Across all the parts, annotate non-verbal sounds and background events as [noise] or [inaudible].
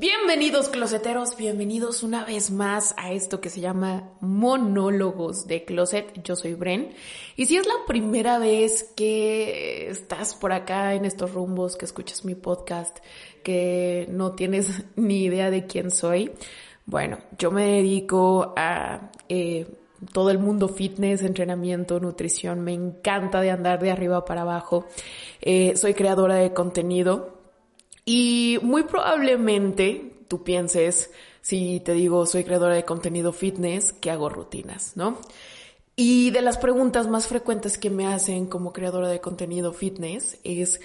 Bienvenidos closeteros, bienvenidos una vez más a esto que se llama Monólogos de Closet. Yo soy Bren. Y si es la primera vez que estás por acá en estos rumbos, que escuchas mi podcast, que no tienes [laughs] ni idea de quién soy, bueno, yo me dedico a... Eh, todo el mundo fitness, entrenamiento, nutrición, me encanta de andar de arriba para abajo. Eh, soy creadora de contenido, y muy probablemente tú pienses, si te digo soy creadora de contenido fitness, que hago rutinas, ¿no? Y de las preguntas más frecuentes que me hacen como creadora de contenido fitness es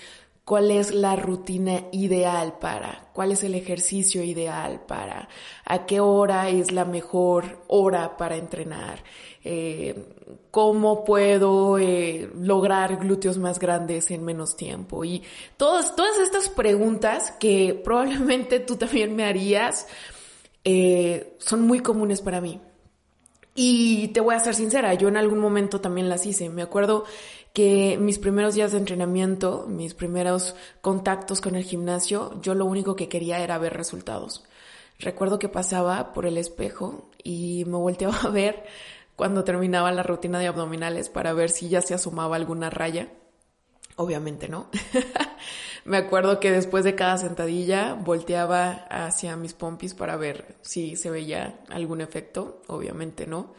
cuál es la rutina ideal para, cuál es el ejercicio ideal para, a qué hora es la mejor hora para entrenar, eh, cómo puedo eh, lograr glúteos más grandes en menos tiempo y todas, todas estas preguntas que [laughs] probablemente tú también me harías eh, son muy comunes para mí. Y te voy a ser sincera, yo en algún momento también las hice. Me acuerdo que mis primeros días de entrenamiento, mis primeros contactos con el gimnasio, yo lo único que quería era ver resultados. Recuerdo que pasaba por el espejo y me volteaba a ver cuando terminaba la rutina de abdominales para ver si ya se asomaba alguna raya. Obviamente no. [laughs] me acuerdo que después de cada sentadilla volteaba hacia mis pompis para ver si se veía algún efecto. Obviamente no.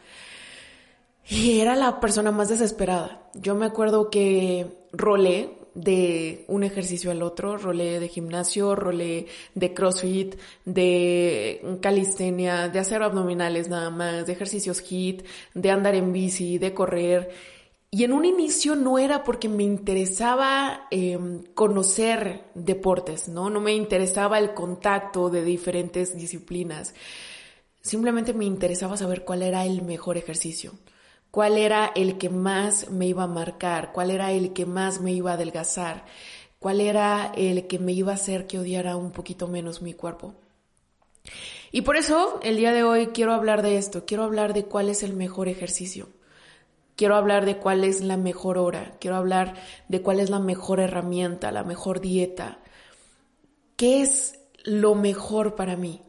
Y era la persona más desesperada. Yo me acuerdo que rolé de un ejercicio al otro, rolé de gimnasio, rolé de crossfit, de calistenia, de hacer abdominales nada más, de ejercicios HIT, de andar en bici, de correr. Y en un inicio no era porque me interesaba em, conocer deportes, ¿no? No me interesaba el contacto de diferentes disciplinas. Simplemente me interesaba saber cuál era el mejor ejercicio cuál era el que más me iba a marcar, cuál era el que más me iba a adelgazar, cuál era el que me iba a hacer que odiara un poquito menos mi cuerpo. Y por eso el día de hoy quiero hablar de esto, quiero hablar de cuál es el mejor ejercicio, quiero hablar de cuál es la mejor hora, quiero hablar de cuál es la mejor herramienta, la mejor dieta, qué es lo mejor para mí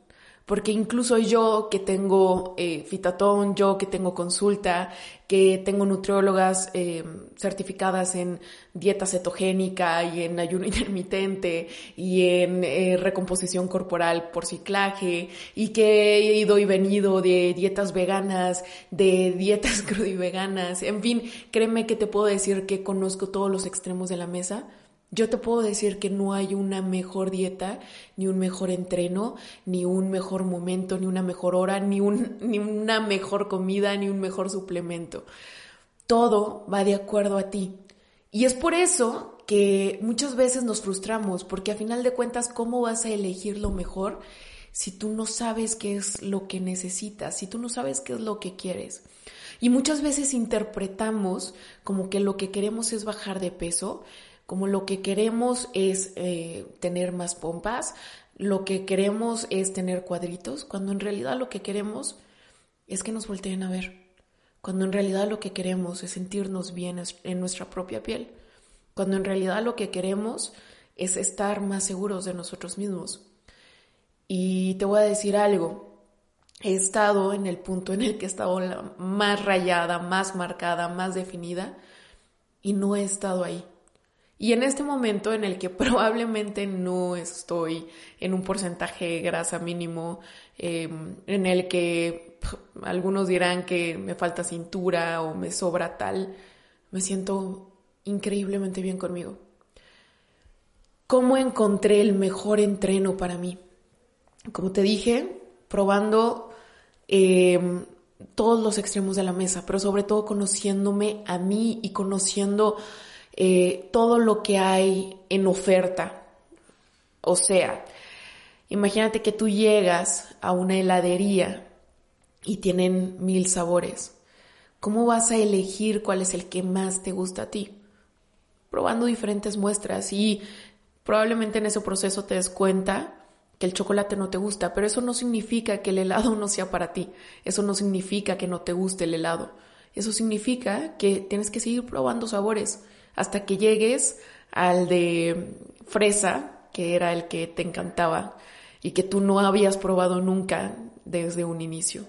porque incluso yo que tengo eh, fitatón, yo que tengo consulta, que tengo nutriólogas eh, certificadas en dieta cetogénica y en ayuno [laughs] intermitente y en eh, recomposición corporal por ciclaje y que he ido y venido de dietas veganas, de dietas [laughs] crudiveganas, en fin, créeme que te puedo decir que conozco todos los extremos de la mesa yo te puedo decir que no hay una mejor dieta, ni un mejor entreno, ni un mejor momento, ni una mejor hora, ni, un, [laughs] ni una mejor comida, ni un mejor suplemento. Todo va de acuerdo a ti. Y es por eso que muchas veces nos frustramos, porque a final de cuentas, ¿cómo vas a elegir lo mejor si tú no sabes qué es lo que necesitas, si tú no sabes qué es lo que quieres? Y muchas veces interpretamos como que lo que queremos es bajar de peso, como lo que queremos es eh, tener más pompas, lo que queremos es tener cuadritos, cuando en realidad lo que queremos es que nos volteen a ver, cuando en realidad lo que queremos es sentirnos bien en nuestra propia piel, cuando en realidad lo que queremos es estar más seguros de nosotros mismos. Y te voy a decir algo, he estado en el punto en el que he estado más rayada, más marcada, más definida, y no he estado ahí. Y en este momento en el que [laughs] probablemente no estoy en un porcentaje de grasa mínimo, em, en el que algunos dirán que me falta cintura o me sobra tal, me siento increíblemente bien conmigo. ¿Cómo encontré el mejor entreno para mí? Como te dije, probando em, todos los extremos de la mesa, pero sobre todo conociéndome a mí y conociendo eh, todo lo que hay en oferta. O sea, imagínate que tú llegas a una heladería y tienen mil sabores. ¿Cómo vas a elegir cuál es el que más te gusta a ti? Probando diferentes muestras y probablemente en ese proceso te des cuenta que el chocolate no te gusta, pero eso no significa que el helado no sea para ti. Eso no significa que no te guste el helado. Eso significa que tienes que seguir probando sabores hasta que llegues al de fresa, que era el que te encantaba y que tú no habías probado nunca desde un inicio.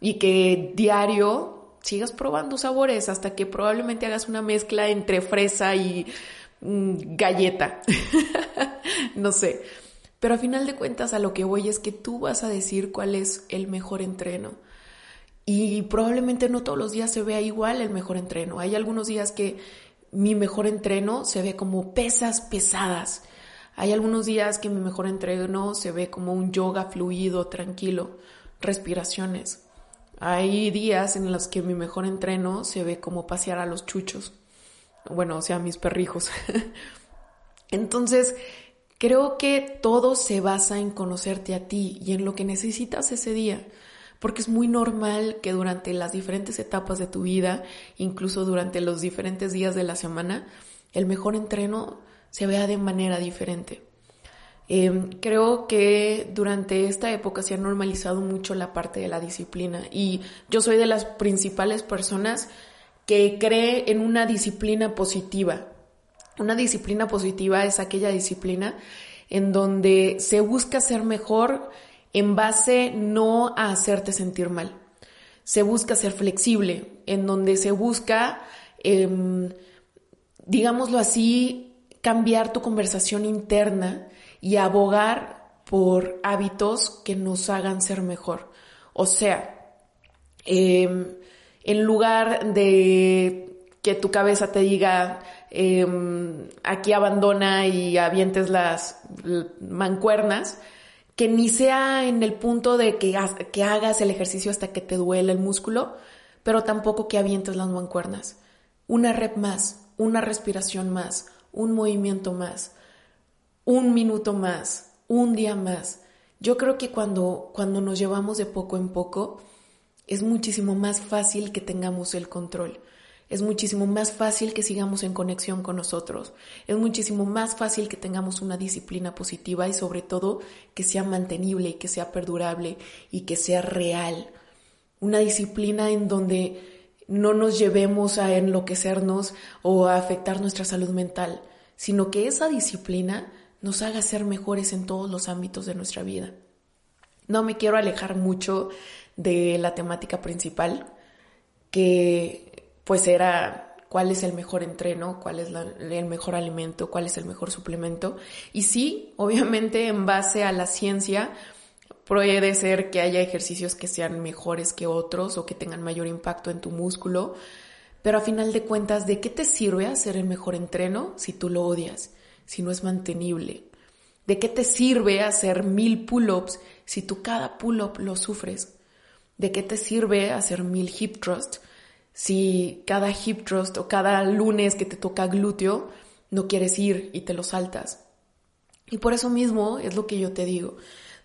Y que diario sigas probando sabores hasta que probablemente hagas una mezcla entre fresa y mm, galleta. [laughs] no sé. Pero a final de cuentas a lo que voy es que tú vas a decir cuál es el mejor entreno. Y probablemente no todos los días se vea igual el mejor entreno. Hay algunos días que mi mejor entreno se ve como pesas pesadas. Hay algunos días que mi mejor entreno se ve como un yoga fluido, tranquilo, respiraciones. Hay días en los que mi mejor entreno se ve como pasear a los chuchos. Bueno, o sea, mis perrijos. [laughs] Entonces, creo que todo se basa en conocerte a ti y en lo que necesitas ese día porque es muy normal que durante las diferentes etapas de tu vida, incluso durante los diferentes días de la semana, el mejor entreno se vea de manera diferente. Em, creo que durante esta época se ha normalizado mucho la parte de la disciplina y yo soy de las principales personas que cree en una disciplina positiva. Una disciplina positiva es aquella disciplina en donde se busca ser mejor en base no a hacerte sentir mal. Se busca ser flexible, en donde se busca, em, digámoslo así, cambiar tu conversación interna y abogar por hábitos que nos hagan ser mejor. O sea, em, en lugar de que tu cabeza te diga, em, aquí abandona y avientes las mancuernas, que ni sea en el punto de que, que hagas el ejercicio hasta que te duele el músculo, pero tampoco que avientes las mancuernas. Una rep más, una respiración más, un movimiento más, un minuto más, un día más. Yo creo que cuando, cuando nos llevamos de poco en poco, es muchísimo más fácil que tengamos el control es muchísimo más fácil que sigamos en conexión con nosotros, es muchísimo más fácil que tengamos una disciplina positiva y sobre todo que sea mantenible y que sea perdurable y que sea real. Una disciplina en donde no nos llevemos a enloquecernos o a afectar nuestra salud mental, sino que esa disciplina nos haga ser mejores en todos los ámbitos de nuestra vida. No me quiero alejar mucho de la temática principal, que pues era cuál es el mejor entreno, cuál es el mejor alimento, cuál es el mejor suplemento. Y sí, obviamente en base a la ciencia, puede ser que haya ejercicios que sean mejores que otros o que tengan mayor impacto en tu músculo, pero a final de cuentas, ¿de qué te sirve hacer el mejor entreno si tú lo odias, si no es mantenible? ¿De qué te sirve hacer mil pull-ups si tú cada pull-up lo sufres? ¿De qué te sirve hacer mil hip thrusts si cada hip thrust o cada lunes que te toca glúteo no quieres ir y te lo saltas. Y por eso mismo es lo que yo te digo.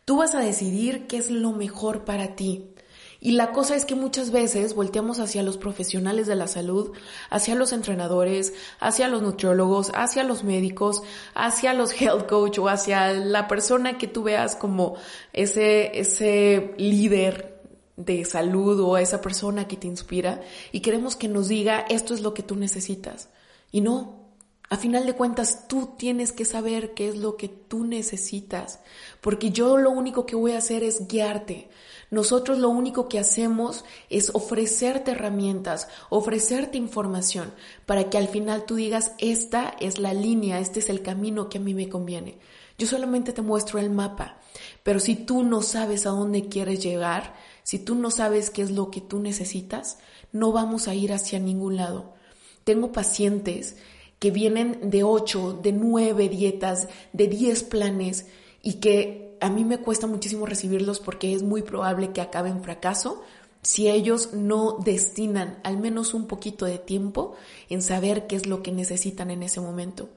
Tú vas a decidir qué es lo mejor para ti. Y la cosa es que muchas veces volteamos hacia los profesionales de la salud, hacia los entrenadores, hacia los nutriólogos, hacia los médicos, hacia los health coach o hacia la persona que tú veas como ese, ese líder de salud o a esa persona que te inspira y queremos que nos diga esto es lo que tú necesitas. Y no, a final de cuentas tú tienes que saber qué es lo que tú necesitas, porque yo lo único que voy a hacer es guiarte. Nosotros lo único que hacemos es ofrecerte herramientas, ofrecerte información para que al final tú digas, esta es la línea, este es el camino que a mí me conviene. Yo solamente te muestro el mapa, pero si tú no sabes a dónde quieres llegar, si tú no sabes qué es lo que tú necesitas, no vamos a ir hacia ningún lado. Tengo pacientes que vienen de 8, de 9 dietas, de 10 planes y que a mí me cuesta muchísimo recibirlos porque es muy probable que acaben en fracaso si ellos no destinan al menos un poquito de tiempo en saber qué es lo que necesitan en ese momento.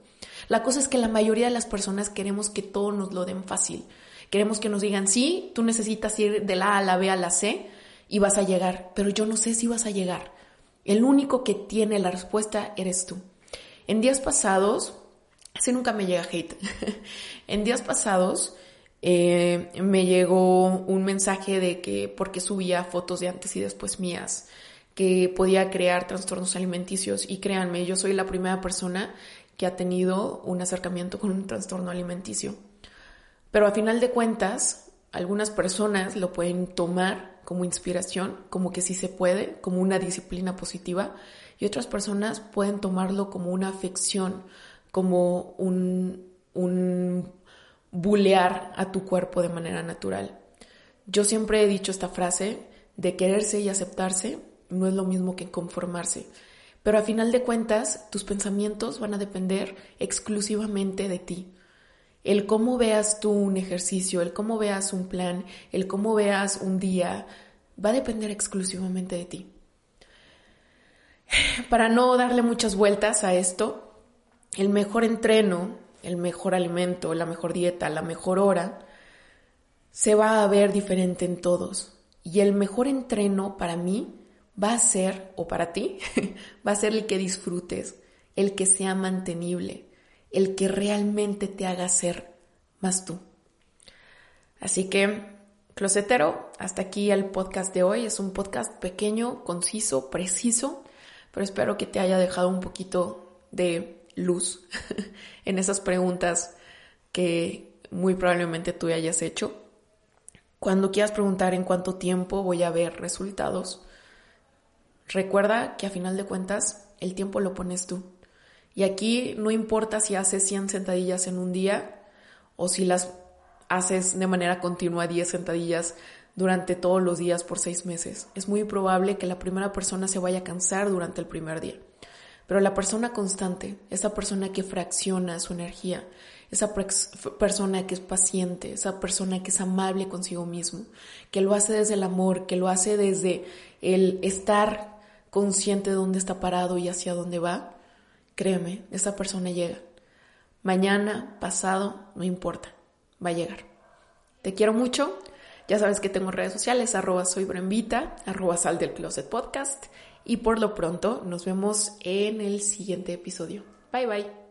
La cosa es que la mayoría de las personas queremos que todo nos lo den fácil. Queremos que nos digan, sí, tú necesitas ir de la A a la B a la C y vas a llegar, pero yo no sé si vas a llegar. El único que tiene la respuesta eres tú. En días pasados, ese nunca me llega hate, [laughs] en días pasados eh, me llegó un mensaje de que porque subía fotos de antes y después mías, que podía crear trastornos alimenticios y créanme, yo soy la primera persona que ha tenido un acercamiento con un trastorno alimenticio. Pero a final de cuentas, algunas personas lo pueden tomar como inspiración, como que sí se puede, como una disciplina positiva, y otras personas pueden tomarlo como una afección, como un, un bulear a tu cuerpo de manera natural. Yo siempre he dicho esta frase de quererse y aceptarse no es lo mismo que conformarse. Pero a final de cuentas, tus pensamientos van a depender exclusivamente de ti. El cómo veas tú un ejercicio, el cómo veas un plan, el cómo veas un día, va a depender exclusivamente de ti. [sighs] Para no darle muchas vueltas a esto, el mejor entreno, el mejor alimento, la mejor dieta, la mejor hora, se va a ver diferente en todos. Y el mejor entreno para mí va a ser, o para ti, [laughs] va a ser el que disfrutes, el que sea mantenible, el que realmente te haga ser más tú. Así que, closetero, hasta aquí el podcast de hoy. Es un podcast pequeño, conciso, preciso, pero espero que te haya dejado un poquito de luz [laughs] en esas preguntas que muy probablemente tú hayas hecho. Cuando quieras preguntar en cuánto tiempo voy a ver resultados, Recuerda que a final de cuentas el tiempo lo pones tú. Y aquí no importa si haces 100 sentadillas en un día o si las haces de manera continua 10 sentadillas durante todos los días por seis meses. Es muy probable que la primera persona se vaya a cansar durante el primer día. Pero la persona constante, esa persona que fracciona su energía, esa persona que es paciente, esa persona que es amable consigo mismo, que lo hace desde el amor, que lo hace desde el estar consciente de dónde está parado y hacia dónde va, créeme, esa persona llega. Mañana, pasado, no importa, va a llegar. Te quiero mucho. Ya sabes que tengo redes sociales, arroba soy Brembita, arroba sal del closet podcast. Y por lo pronto nos vemos en el siguiente episodio. Bye bye.